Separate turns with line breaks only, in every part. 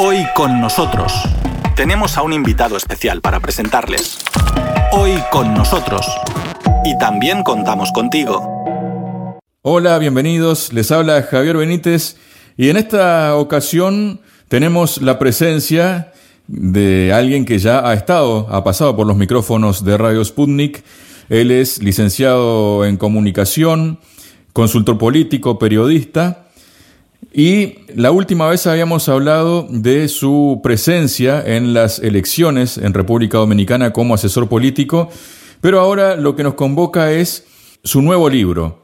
Hoy con nosotros tenemos a un invitado especial para presentarles. Hoy con nosotros. Y también contamos contigo.
Hola, bienvenidos. Les habla Javier Benítez y en esta ocasión tenemos la presencia de alguien que ya ha estado, ha pasado por los micrófonos de Radio Sputnik. Él es licenciado en comunicación, consultor político, periodista y la última vez habíamos hablado de su presencia en las elecciones en República Dominicana como asesor político, pero ahora lo que nos convoca es su nuevo libro.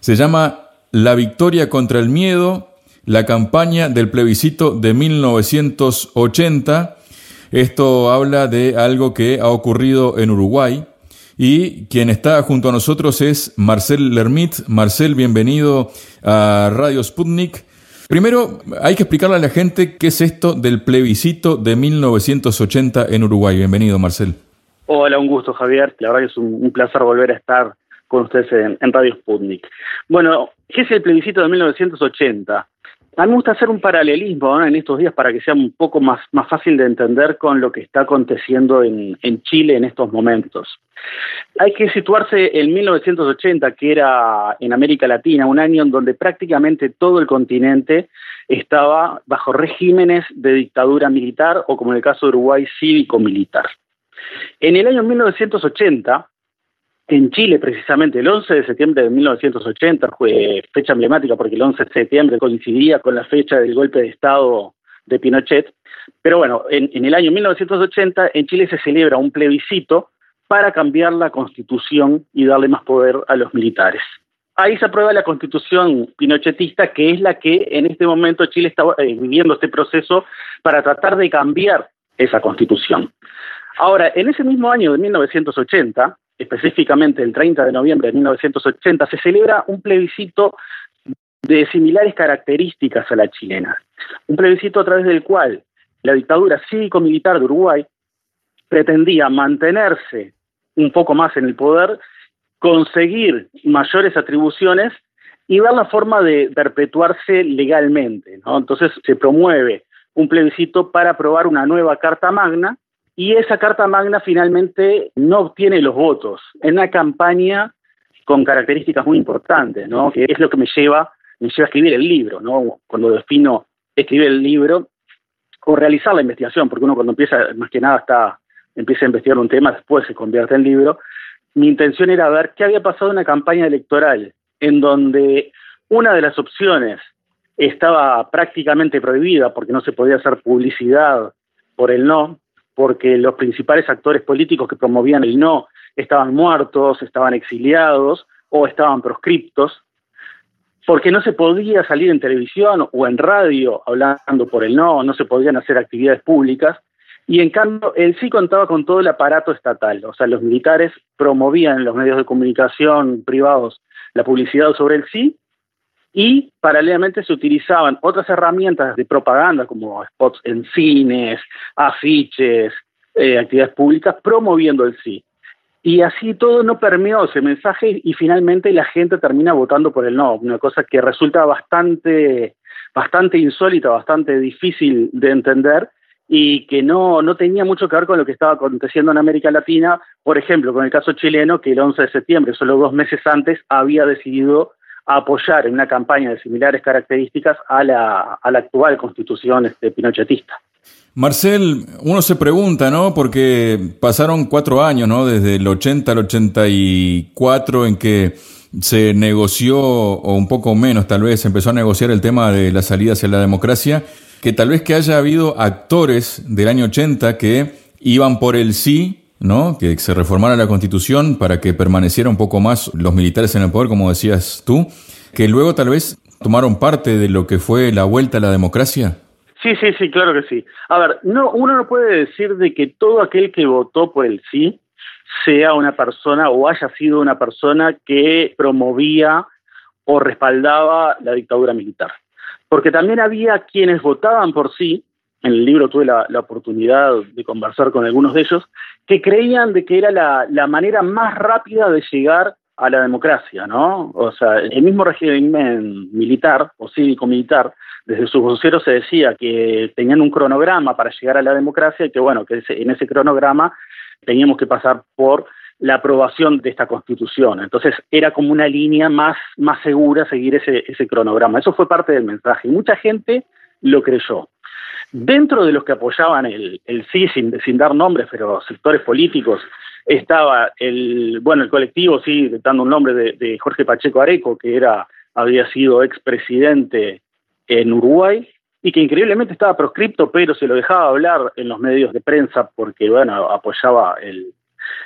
Se llama La victoria contra el miedo, la campaña del plebiscito de 1980. Esto habla de algo que ha ocurrido en Uruguay. Y quien está junto a nosotros es Marcel Lermit. Marcel, bienvenido a Radio Sputnik. Primero, hay que explicarle a la gente qué es esto del plebiscito de 1980 en Uruguay. Bienvenido, Marcel.
Hola, un gusto, Javier. La verdad que es un, placer volver a estar con ustedes en, Radio Sputnik. Bueno, ¿qué es el plebiscito de 1980? A mí me gusta hacer un paralelismo en estos días para que sea un poco más, más fácil de entender con lo que está aconteciendo en, en Chile en estos momentos. Hay que situarse en 1980, que era en América Latina, un año en donde prácticamente todo el continente estaba bajo regímenes de dictadura militar o, como en el caso de Uruguay, cívico-militar. En el año 1980, en Chile, precisamente, el 11 de septiembre de 1980, fue fecha emblemática porque el 11 de septiembre coincidía con la fecha del golpe de Estado de Pinochet. Pero bueno, en, el año 1980 en Chile se celebra un plebiscito para cambiar la constitución y darle más poder a los militares. Ahí se aprueba la constitución pinochetista, que es la que en este momento Chile está eh, viviendo este proceso para tratar de cambiar esa constitución. Ahora, en ese mismo año de 1980, específicamente el 30 de noviembre de 1980, se celebra un plebiscito de similares características a la chilena. Un plebiscito a través del cual la dictadura cívico-militar de Uruguay pretendía mantenerse un poco más en el poder, conseguir mayores atribuciones y ver la forma de perpetuarse legalmente. Entonces se promueve un plebiscito para aprobar una nueva Carta Magna y esa Carta Magna finalmente no obtiene los votos en una campaña con características muy importantes, ¿no? que es lo que me lleva, me lleva a escribir el libro, ¿no? cuando defino escribir el libro o realizar la investigación, porque uno cuando empieza, más que nada está, empieza a investigar un tema, después se convierte en libro, mi intención era ver qué había pasado en una campaña electoral en donde una de las opciones estaba prácticamente prohibida porque no se podía hacer publicidad por el no, porque los principales actores políticos que promovían el no estaban muertos, estaban exiliados o estaban proscriptos, porque no se podía salir en televisión o en radio hablando por el no, no se podían hacer actividades públicas, y en cambio él sí contaba con todo el aparato estatal, o sea, los militares promovían en los medios de comunicación privados la publicidad sobre el sí y paralelamente se utilizaban otras herramientas de propaganda como spots en cines, afiches, eh, actividades públicas promoviendo el sí. Y así todo no permeó ese mensaje y finalmente la gente termina votando por el no, una cosa que resulta bastante, bastante insólita, bastante difícil de entender y que no, no tenía mucho que ver con lo que estaba aconteciendo en América Latina, por ejemplo, con el caso chileno, que el 11 de septiembre, solo dos meses antes, había decidido apoyar en una campaña de similares características a la, a la actual constitución este, pinochetista.
Marcel, uno se pregunta, ¿no? Porque pasaron cuatro años, ¿no? Desde el 80 al 84 en que se negoció, o un poco menos tal vez, empezó a negociar el tema de la salida hacia la democracia, que tal vez que haya habido actores del año 80 que iban por el sí ¿no? Que se reformara la constitución para que permaneciera un poco más los militares en el poder, como decías tú, que luego tal vez tomaron parte de lo que fue la vuelta a la democracia.
Sí, sí, sí, claro que sí. A ver, no, uno no puede decir de que todo aquel que votó por el sí sea una persona o haya sido una persona que promovía o respaldaba la dictadura militar. Porque también había quienes votaban por sí en el libro tuve la, oportunidad de conversar con algunos de ellos, que creían de que era la, manera más rápida de llegar a la democracia, ¿no? O sea, el mismo régimen militar o cívico-militar, desde sus voceros se decía que tenían un cronograma para llegar a la democracia y que, bueno, que en ese cronograma teníamos que pasar por la aprobación de esta constitución. Entonces era como una línea más, más segura seguir ese, ese cronograma. Eso fue parte del mensaje y mucha gente lo creyó. Dentro de los que apoyaban el, sí, sin, sin dar nombres, pero sectores políticos, estaba el, bueno, el colectivo, sí, dando un nombre de, Jorge Pacheco Areco, que era, había sido expresidente en Uruguay y que increíblemente estaba proscripto, pero se lo dejaba hablar en los medios de prensa porque, bueno, apoyaba el,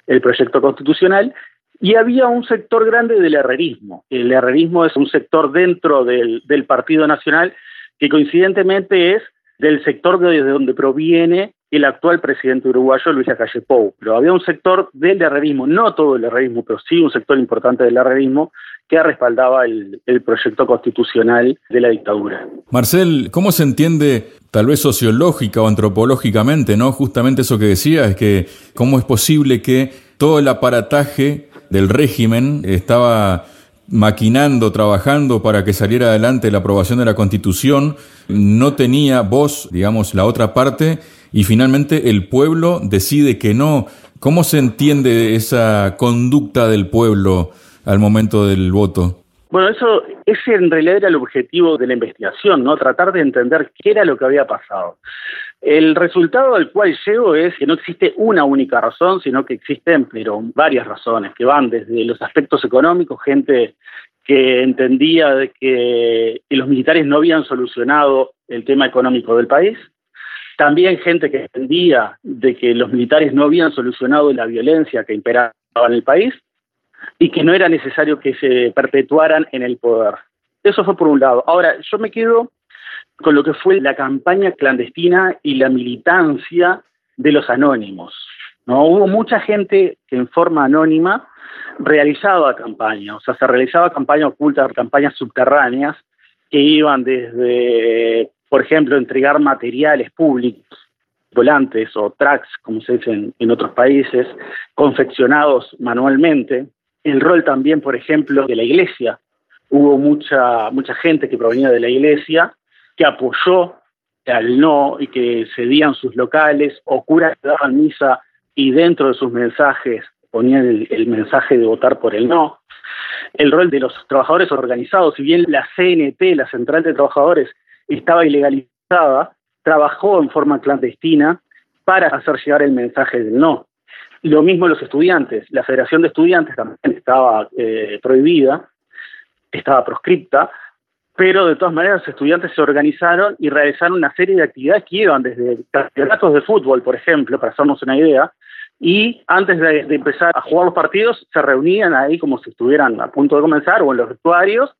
el proyecto constitucional. Y había un sector grande del herrerismo. El herrerismo es un sector dentro del, del Partido Nacional que coincidentemente es del sector de donde proviene el actual presidente uruguayo, Luis Lacalle Pou. Pero había un sector del herrerismo, no todo el herrerismo, pero sí un sector importante del herrerismo, que respaldaba el, proyecto constitucional de la dictadura.
Marcel, ¿cómo se entiende, tal vez sociológica o antropológicamente, no? Justamente eso que decía, es que cómo es posible que todo el aparataje del régimen estaba maquinando, trabajando para que saliera adelante la aprobación de la Constitución, no tenía voz, digamos, la otra parte, y finalmente el pueblo decide que no. ¿Cómo se entiende esa conducta del pueblo al momento del voto?
Bueno, eso ese en realidad era el objetivo de la investigación, ¿no? Tratar de entender qué era lo que había pasado. El resultado al cual llego es que no existe una única razón, sino que existen pero varias razones que van desde los aspectos económicos, gente que entendía de que, que los militares no habían solucionado el tema económico del país, también gente que entendía de que los militares no habían solucionado la violencia que imperaba en el país y que no era necesario que se perpetuaran en el poder. Eso fue por un lado. Ahora, yo me quedo con lo que fue la campaña clandestina y la militancia de los anónimos. ¿no? Hubo mucha gente que en forma anónima realizaba campaña, o sea, se realizaba campaña oculta, campañas subterráneas que iban desde, por ejemplo, entregar materiales públicos, volantes o tracks, como se dice en otros países, confeccionados manualmente. El rol también, por ejemplo, de la iglesia. Hubo mucha, mucha gente que provenía de la iglesia que apoyó al no y que cedían sus locales, o curas que daban misa y dentro de sus mensajes ponían el, mensaje de votar por el no. El rol de los trabajadores organizados, si bien la CNT, la Central de Trabajadores, estaba ilegalizada, trabajó en forma clandestina para hacer llegar el mensaje del no. Lo mismo los estudiantes. La Federación de Estudiantes también estaba eh, prohibida, estaba proscripta, pero de todas maneras los estudiantes se organizaron y realizaron una serie de actividades que iban desde campeonatos de fútbol, por ejemplo, para hacernos una idea, y antes de, empezar a jugar los partidos se reunían ahí como si estuvieran a punto de comenzar o en los vestuarios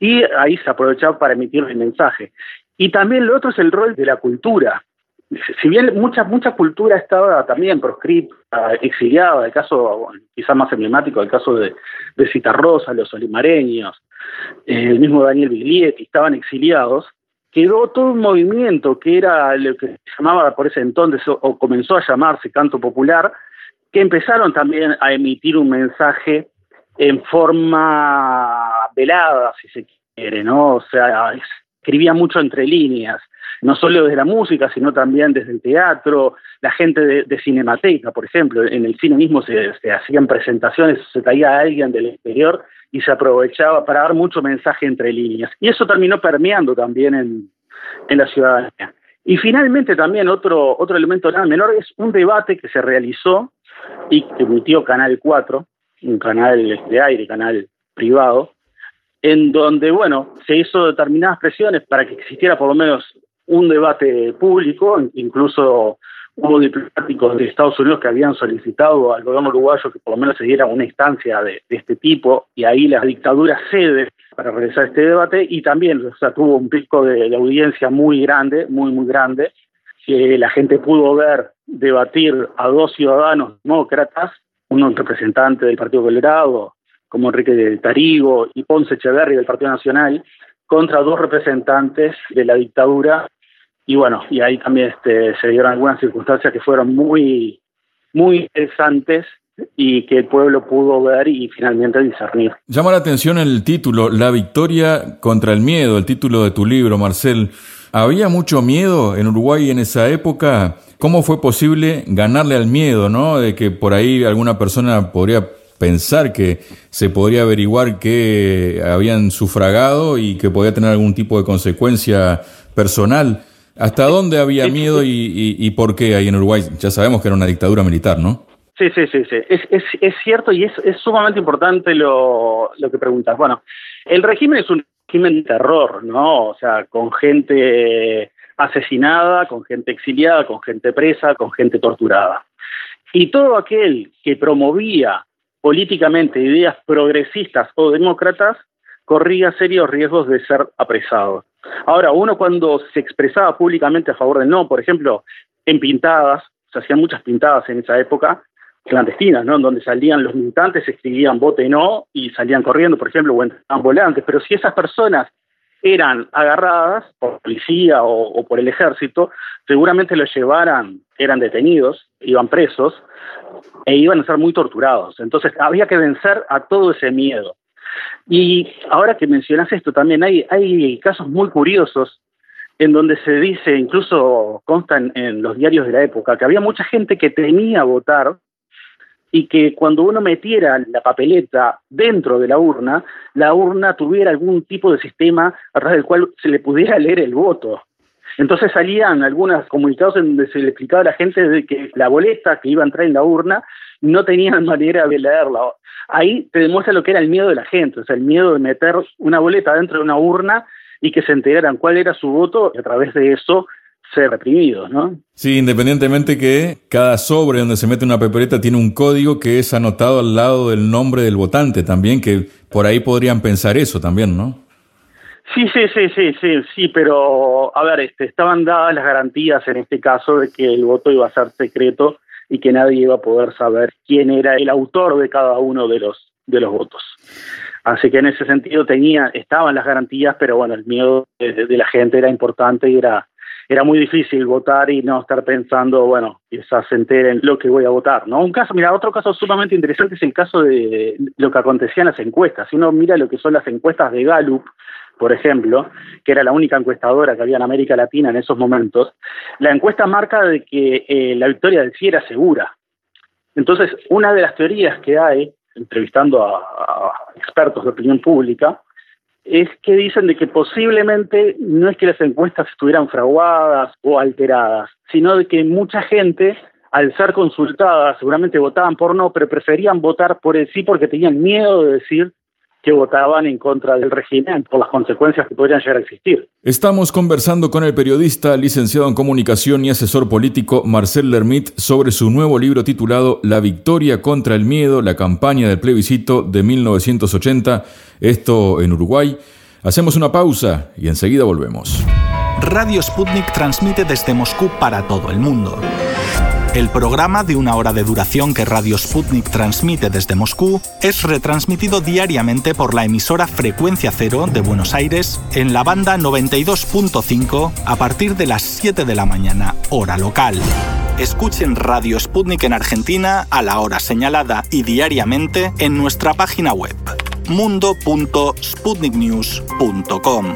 y ahí se aprovechaba para emitir el mensaje. Y también lo otro es el rol de la cultura. Si bien mucha mucha cultura estaba también proscripta, exiliada, el caso quizás más emblemático, el caso de, de Citarrosa, los olimareños, el mismo Daniel Biglietti, estaban exiliados, quedó todo un movimiento que era lo que se llamaba por ese entonces, o comenzó a llamarse canto popular, que empezaron también a emitir un mensaje en forma velada, si se quiere, ¿no? O sea, escribía mucho entre líneas, no solo desde la música, sino también desde el teatro, la gente de, Cinemateca, por ejemplo, en el cine mismo se, se hacían presentaciones, se traía a alguien del exterior y se aprovechaba para dar mucho mensaje entre líneas. Y eso terminó permeando también en, en la ciudadanía. Y finalmente también otro, otro elemento nada menor es un debate que se realizó y que emitió Canal 4, un canal de aire, canal privado, en donde, bueno, se hizo determinadas presiones para que existiera por lo menos un debate público, incluso hubo diplomáticos de Estados Unidos que habían solicitado al gobierno uruguayo que por lo menos se diera una instancia de, este tipo y ahí la dictadura cede para realizar este debate y también o sea, tuvo un pico de, audiencia muy grande, muy, muy grande, que la gente pudo ver debatir a dos ciudadanos demócratas, uno representante del Partido Colorado, como Enrique Tarigo, y Ponce Echeverri del Partido Nacional, contra dos representantes de la dictadura y bueno, y ahí también este, se dieron algunas circunstancias que fueron muy, muy interesantes y que el pueblo pudo ver y finalmente discernir.
Llama la atención el título, La victoria contra el miedo, el título de tu libro, Marcel. ¿Había mucho miedo en Uruguay en esa época? ¿Cómo fue posible ganarle al miedo, no? De que por ahí alguna persona podría pensar que se podría averiguar que habían sufragado y que podía tener algún tipo de consecuencia personal. ¿Hasta dónde había miedo y, por qué ahí en Uruguay? Ya sabemos que era una dictadura militar, ¿no?
Sí, sí, sí, sí. Es, es, es cierto y es, es sumamente importante lo, lo que preguntas. Bueno, el régimen es un régimen de terror, ¿no? O sea, con gente asesinada, con gente exiliada, con gente presa, con gente torturada. Y todo aquel que promovía políticamente ideas progresistas o demócratas corría serios riesgos de ser apresado. Ahora, uno cuando se expresaba públicamente a favor del no, por ejemplo, en pintadas, se hacían muchas pintadas en esa época, clandestinas, ¿no? En donde salían los militantes, escribían vote no y salían corriendo, por ejemplo, o entraban volantes. Pero si esas personas eran agarradas por policía o, por el ejército, seguramente los llevaran, eran detenidos, iban presos e iban a ser muy torturados. Entonces había que vencer a todo ese miedo. Y ahora que mencionas esto, también hay, hay casos muy curiosos en donde se dice, incluso consta en, los diarios de la época, que había mucha gente que temía votar y que cuando uno metiera la papeleta dentro de la urna, la urna tuviera algún tipo de sistema a través del cual se le pudiera leer el voto. Entonces salían algunos comunicados en donde se le explicaba a la gente de que la boleta que iba a entrar en la urna no tenían manera de leerla. Ahí te demuestra lo que era el miedo de la gente, o sea, el miedo de meter una boleta dentro de una urna y que se enteraran cuál era su voto y a través de eso ser reprimidos, ¿no?
Sí, independientemente que cada sobre donde se mete una papeleta tiene un código que es anotado al lado del nombre del votante también, que por ahí podrían pensar eso también, ¿no?
Sí, sí, sí, sí, sí, sí, pero a ver, este, estaban dadas las garantías en este caso de que el voto iba a ser secreto y que nadie iba a poder saber quién era el autor de cada uno de los de los votos. Así que en ese sentido tenía, estaban las garantías, pero bueno, el miedo de, la gente era importante y era, era muy difícil votar y no estar pensando, bueno, quizás se enteren lo que voy a votar, ¿no? Un caso, mira, otro caso sumamente interesante es el caso de lo que acontecía en las encuestas. Si uno mira lo que son las encuestas de Gallup, por ejemplo, que era la única encuestadora que había en América Latina en esos momentos, la encuesta marca de que eh, la victoria del sí era segura. Entonces, una de las teorías que hay, entrevistando a, expertos de opinión pública, es que dicen de que posiblemente no es que las encuestas estuvieran fraguadas o alteradas, sino de que mucha gente, al ser consultada, seguramente votaban por no, pero preferían votar por el sí porque tenían miedo de decir que votaban en contra del régimen por las consecuencias que podrían llegar a existir.
Estamos conversando con el periodista, licenciado en comunicación y asesor político Marcel Lermit sobre su nuevo libro titulado La victoria contra el miedo, la campaña del plebiscito de 1980, esto en Uruguay. Hacemos una pausa y enseguida volvemos.
Radio Sputnik transmite desde Moscú para todo el mundo. El programa de una hora de duración que Radio Sputnik transmite desde Moscú es retransmitido diariamente por la emisora Frecuencia Cero de Buenos Aires en la banda 92.5 a partir de las 7 de la mañana, hora local. Escuchen Radio Sputnik en Argentina a la hora señalada y diariamente en nuestra página web mundo.sputniknews.com.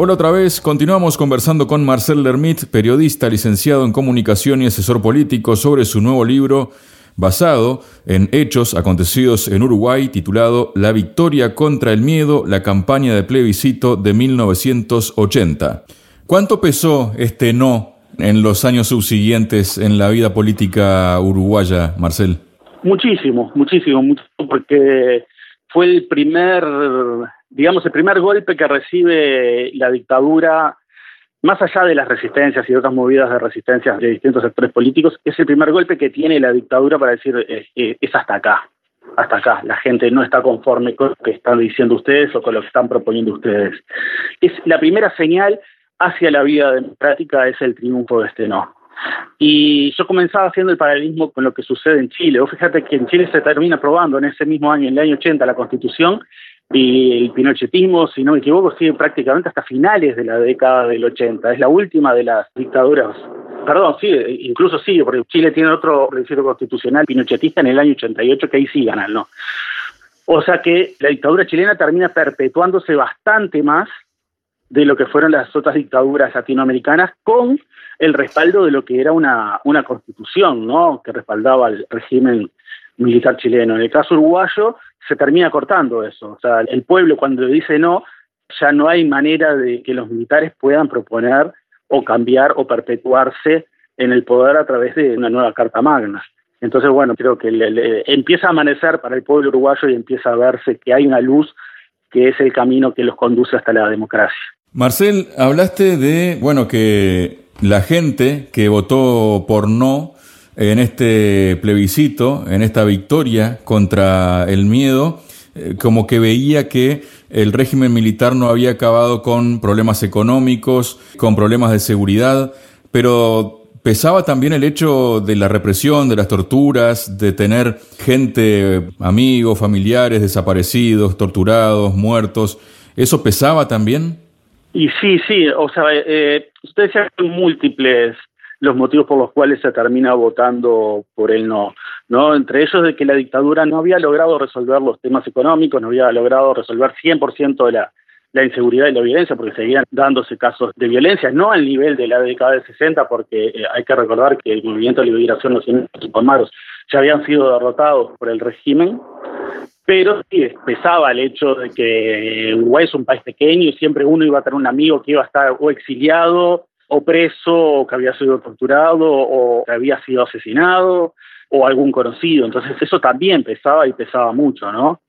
Hola otra vez, continuamos conversando con Marcel Lermit, periodista, licenciado en comunicación y asesor político, sobre su nuevo libro basado en hechos acontecidos en Uruguay titulado La victoria contra el miedo, la campaña de plebiscito de 1980. ¿Cuánto pesó este no en los años subsiguientes en la vida política uruguaya, Marcel?
Muchísimo, muchísimo, muchísimo porque fue el primer digamos, el primer golpe que recibe la dictadura, más allá de las resistencias y otras movidas de resistencia de distintos sectores políticos, es el primer golpe que tiene la dictadura para decir eh, eh, es hasta acá, hasta acá. La gente no está conforme con lo que están diciendo ustedes o con lo que están proponiendo ustedes. Es la primera señal hacia la vida democrática es el triunfo de este no. Y yo comenzaba haciendo el paralelismo con lo que sucede en Chile. Vos fíjate que en Chile se termina aprobando en ese mismo año, en el año 80, la Constitución y el pinochetismo, si no me equivoco, sigue prácticamente hasta finales de la década del 80. Es la última de las dictaduras Perdón, sí, incluso sigue, porque Chile tiene otro plebiscito constitucional pinochetista en el año 88 que ahí sí ganan, ¿no? O sea que la dictadura chilena termina perpetuándose bastante más de lo que fueron las otras dictaduras latinoamericanas con el respaldo de lo que era una, una constitución, ¿no? Que respaldaba el régimen militar chileno. En el caso uruguayo se termina cortando eso. O sea, el pueblo cuando dice no, ya no hay manera de que los militares puedan proponer o cambiar o perpetuarse en el poder a través de una nueva Carta Magna. Entonces, bueno, creo que empieza a amanecer para el pueblo uruguayo y empieza a verse que hay una luz que es el camino que los conduce hasta la democracia.
Marcel, hablaste de, bueno, que la gente que votó por no en este plebiscito, en esta victoria contra el miedo, eh, como que veía que el régimen militar no había acabado con problemas económicos, con problemas de seguridad, pero pesaba también el hecho de la represión, de las torturas, de tener gente, amigos, familiares desaparecidos, torturados, muertos. ¿Eso pesaba también?
Y sí, sí, o sea, eh, ustedes saben múltiples los motivos por los cuales se termina votando por el no, ¿no? Entre ellos de que la dictadura no había logrado resolver los temas económicos, no había logrado resolver 100% de la, la inseguridad y la violencia, porque seguían dándose casos de violencia, no al nivel de la década del 60, porque eh, hay que recordar que el movimiento de liberación y Palmaros ya habían sido derrotados por el régimen, pero sí pesaba el hecho de que Uruguay es un país pequeño y siempre uno iba a tener un amigo que iba a estar o exiliado o preso que había sido torturado o que había sido asesinado o algún conocido. Entonces eso también pesaba y pesaba mucho, ¿no?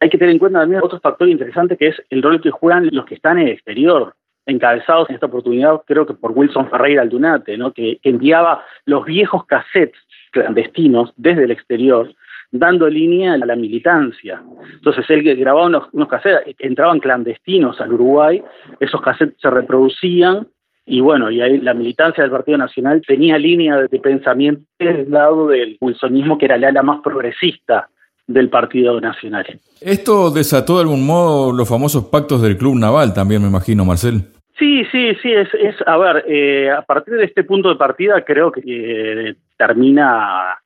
Hay que tener en cuenta también otro factor interesante que es el rol que juegan los que están en el exterior, encabezados en esta oportunidad creo que por Wilson Ferreira Aldunate, ¿no? que, enviaba los viejos cassettes clandestinos desde el exterior dando línea a la militancia. Entonces él grababa unos, unos cassettes, entraban clandestinos al Uruguay, esos cassettes se reproducían y bueno, y ahí la militancia del Partido Nacional tenía línea de pensamiento del lado del wilsonismo, que era la ala más progresista del Partido Nacional.
Esto desató de algún modo los famosos pactos del Club Naval también, me imagino, Marcel.
Sí, sí, sí, es, es a ver, eh, a partir de este punto de partida creo que eh, termina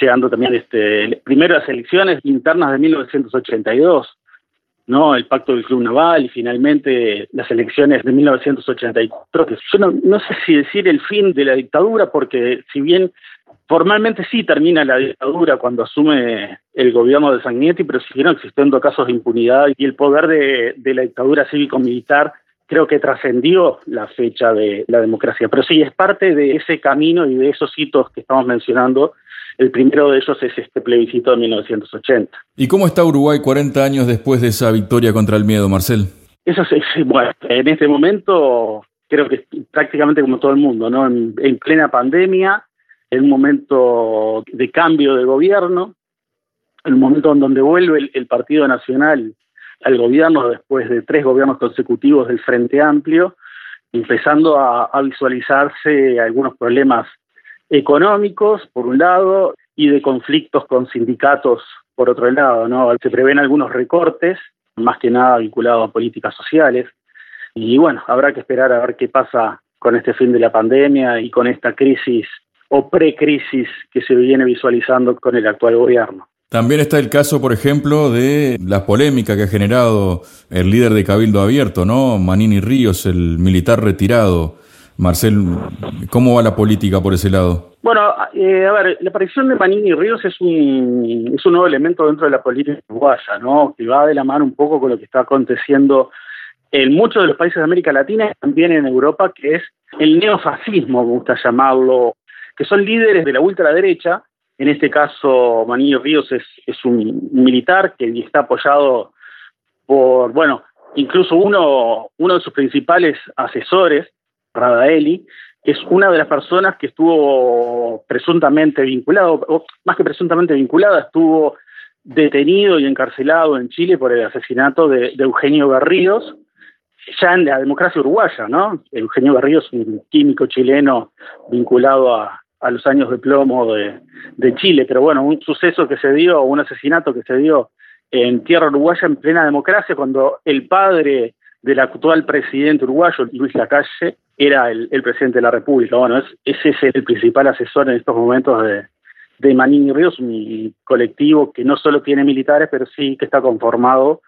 llegando también este primero las elecciones internas de 1982, ¿no? El pacto del Club Naval y finalmente las elecciones de 1984, que yo no, sé si decir el fin de la dictadura, porque si bien formalmente sí termina la dictadura cuando asume el gobierno de Sanguinetti, pero siguieron existiendo casos de impunidad y el poder de, de la dictadura cívico-militar creo que trascendió la fecha de la democracia. Pero sí, es parte de ese camino y de esos hitos que estamos mencionando el primero de ellos es este plebiscito de 1980.
¿Y cómo está Uruguay 40 años después de esa victoria contra el miedo, Marcel?
Eso es, bueno, en este momento creo que prácticamente como todo el mundo, ¿no? En, plena pandemia, en un momento de cambio de gobierno, en un momento en donde vuelve el, Partido Nacional al gobierno después de tres gobiernos consecutivos del Frente Amplio, empezando a visualizarse algunos problemas económicos, por un lado, y de conflictos con sindicatos, por otro lado. ¿no? Se prevén algunos recortes, más que nada vinculados a políticas sociales. Y bueno, habrá que esperar a ver qué pasa con este fin de la pandemia y con esta crisis o precrisis que se viene visualizando con el actual gobierno.
También está el caso, por ejemplo, de la polémica que ha generado el líder de Cabildo Abierto, ¿no? Manini Ríos, el militar retirado Marcel, ¿cómo va la política por ese lado?
Bueno, eh, a ver, la aparición de Manini Ríos es un, es un nuevo elemento dentro de la política uruguaya, ¿no? Que va de la mano un poco con lo que está aconteciendo en muchos de los países de América Latina y también en Europa, que es el neofascismo, me gusta llamarlo, que son líderes de la ultraderecha. En este caso, Manini Ríos es, es un militar que está apoyado por, bueno, incluso uno, uno de sus principales asesores, Radaeli, es una de las personas que estuvo presuntamente vinculado, o más que presuntamente vinculada, estuvo detenido y encarcelado en Chile por el asesinato de, Eugenio Berríos, ya en la democracia uruguaya, ¿no? Eugenio Berríos, un químico chileno vinculado a, los años de plomo de, Chile, pero bueno, un suceso que se dio, un asesinato que se dio en tierra uruguaya en plena democracia, cuando el padre del actual presidente uruguayo, Luis Lacalle, era el, presidente de la República. Bueno, es, ese es el principal asesor en estos momentos de, de Manini Ríos, un colectivo que no solo tiene militares, pero sí que está conformado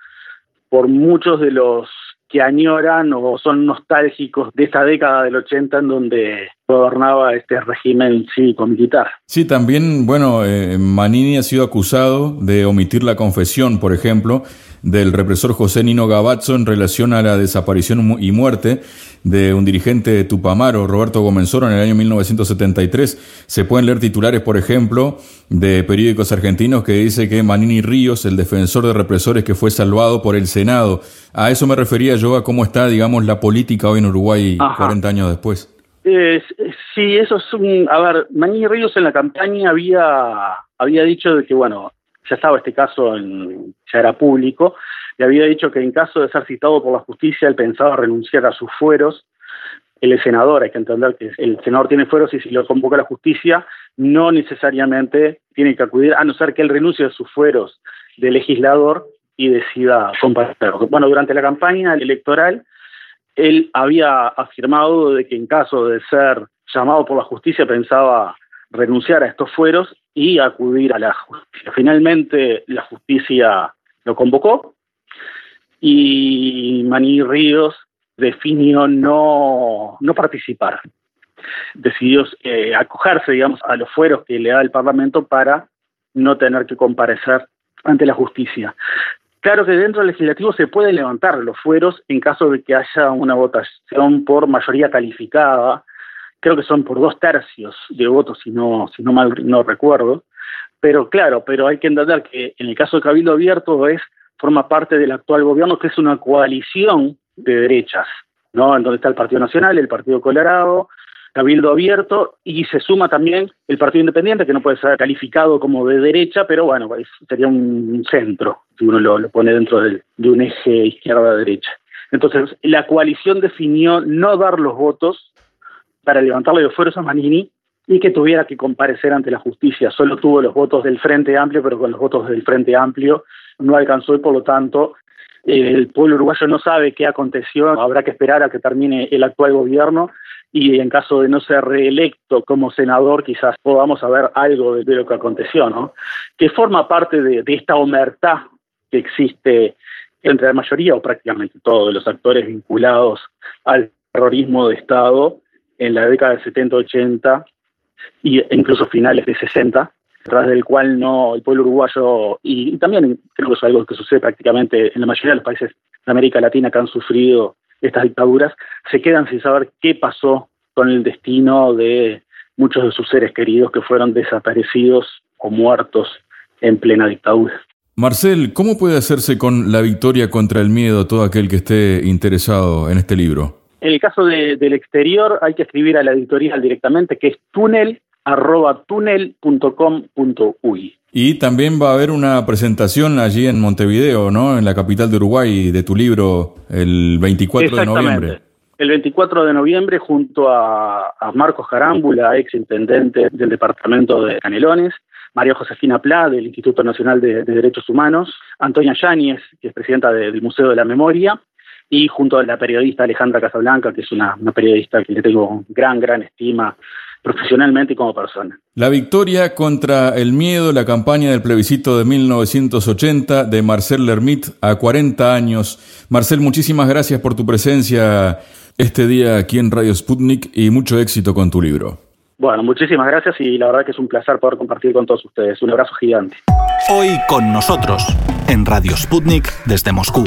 por muchos de los que añoran o son nostálgicos de esta década del 80 en donde gobernaba este régimen cívico-militar.
Sí, también, bueno, eh, Manini ha sido acusado de omitir la confesión, por ejemplo, del represor José Nino Gabazzo en relación a la desaparición y muerte de un dirigente de Tupamaro, Roberto Gomenzoro, en el año 1973. Se pueden leer titulares, por ejemplo, de periódicos argentinos que dice que Manini Ríos, el defensor de represores que fue salvado por el Senado. A eso me refería yo, a cómo está, digamos, la política hoy en Uruguay 40 años después.
sí, eso es un... A ver, Manini Ríos en la campaña había, había dicho de que, bueno, ya estaba este caso, en, ya era público, le había dicho que en caso de ser citado por la justicia, él pensaba renunciar a sus fueros. El senador, hay que entender que el senador tiene fueros y si lo convoca la justicia, no necesariamente tiene que acudir, a no ser que él renuncie a sus fueros de legislador y decida comparecer. Bueno, durante la campaña electoral, él había afirmado de que en caso de ser llamado por la justicia pensaba renunciar a estos fueros y acudir a la justicia. Finalmente la justicia lo convocó y Maní Ríos definió no, no participar. Decidió eh, acogerse, digamos, a los fueros que le da el Parlamento para no tener que comparecer ante la justicia. Claro que dentro del legislativo se pueden levantar los fueros en caso de que haya una votación por mayoría calificada, creo que son por dos tercios de votos, si no, si no mal no recuerdo. Pero claro, pero hay que entender que en el caso de Cabildo Abierto es forma parte del actual gobierno, que es una coalición de derechas, ¿no? En donde está el Partido Nacional, el Partido Colorado, Cabildo Abierto, y se suma también el Partido Independiente, que no puede ser calificado como de derecha, pero bueno, sería un centro, si uno lo, pone dentro de, de un eje izquierda-derecha. Entonces, la coalición definió no dar los votos para levantarle los fueros a Manini y que tuviera que comparecer ante la justicia. Solo tuvo los votos del Frente Amplio, pero con los votos del Frente Amplio no alcanzó y por lo tanto el pueblo uruguayo no sabe qué aconteció. Habrá que esperar a que termine el actual gobierno y en caso de no ser reelecto como senador quizás podamos saber algo de, lo que aconteció, ¿no? Que forma parte de, de esta omertad que existe entre la mayoría o prácticamente todos los actores vinculados al terrorismo de Estado en la década de 70-80 e incluso finales de 60, tras del cual no el pueblo uruguayo, y, también creo que es algo que sucede prácticamente en la mayoría de los países de América Latina que han sufrido estas dictaduras, se quedan sin saber qué pasó con el destino de muchos de sus seres queridos que fueron desaparecidos o muertos en plena dictadura.
Marcel, ¿cómo puede hacerse con la victoria contra el miedo todo aquel que esté interesado en este libro?
En el caso del exterior hay que escribir a la editorial directamente, que es túnel
Y también va a haber una presentación allí en Montevideo, ¿no? En la capital de Uruguay, de tu libro, el 24 de noviembre.
El 24 de noviembre, junto a, Marcos Jarámbula, ex intendente del departamento de Canelones, María Josefina Pla, del Instituto Nacional de, Derechos Humanos, Antonia Yáñez, que es presidenta del Museo de la Memoria, y junto a la periodista Alejandra Casablanca, que es una, periodista que le tengo gran, gran estima profesionalmente y como persona.
La victoria contra el miedo, la campaña del plebiscito de 1980 de Marcel Lermit a 40 años. Marcel, muchísimas gracias por tu presencia este día aquí en Radio Sputnik y mucho éxito con tu libro.
Bueno, muchísimas gracias y la verdad que es un placer poder compartir con todos ustedes. Un abrazo gigante.
Hoy con nosotros en Radio Sputnik desde Moscú.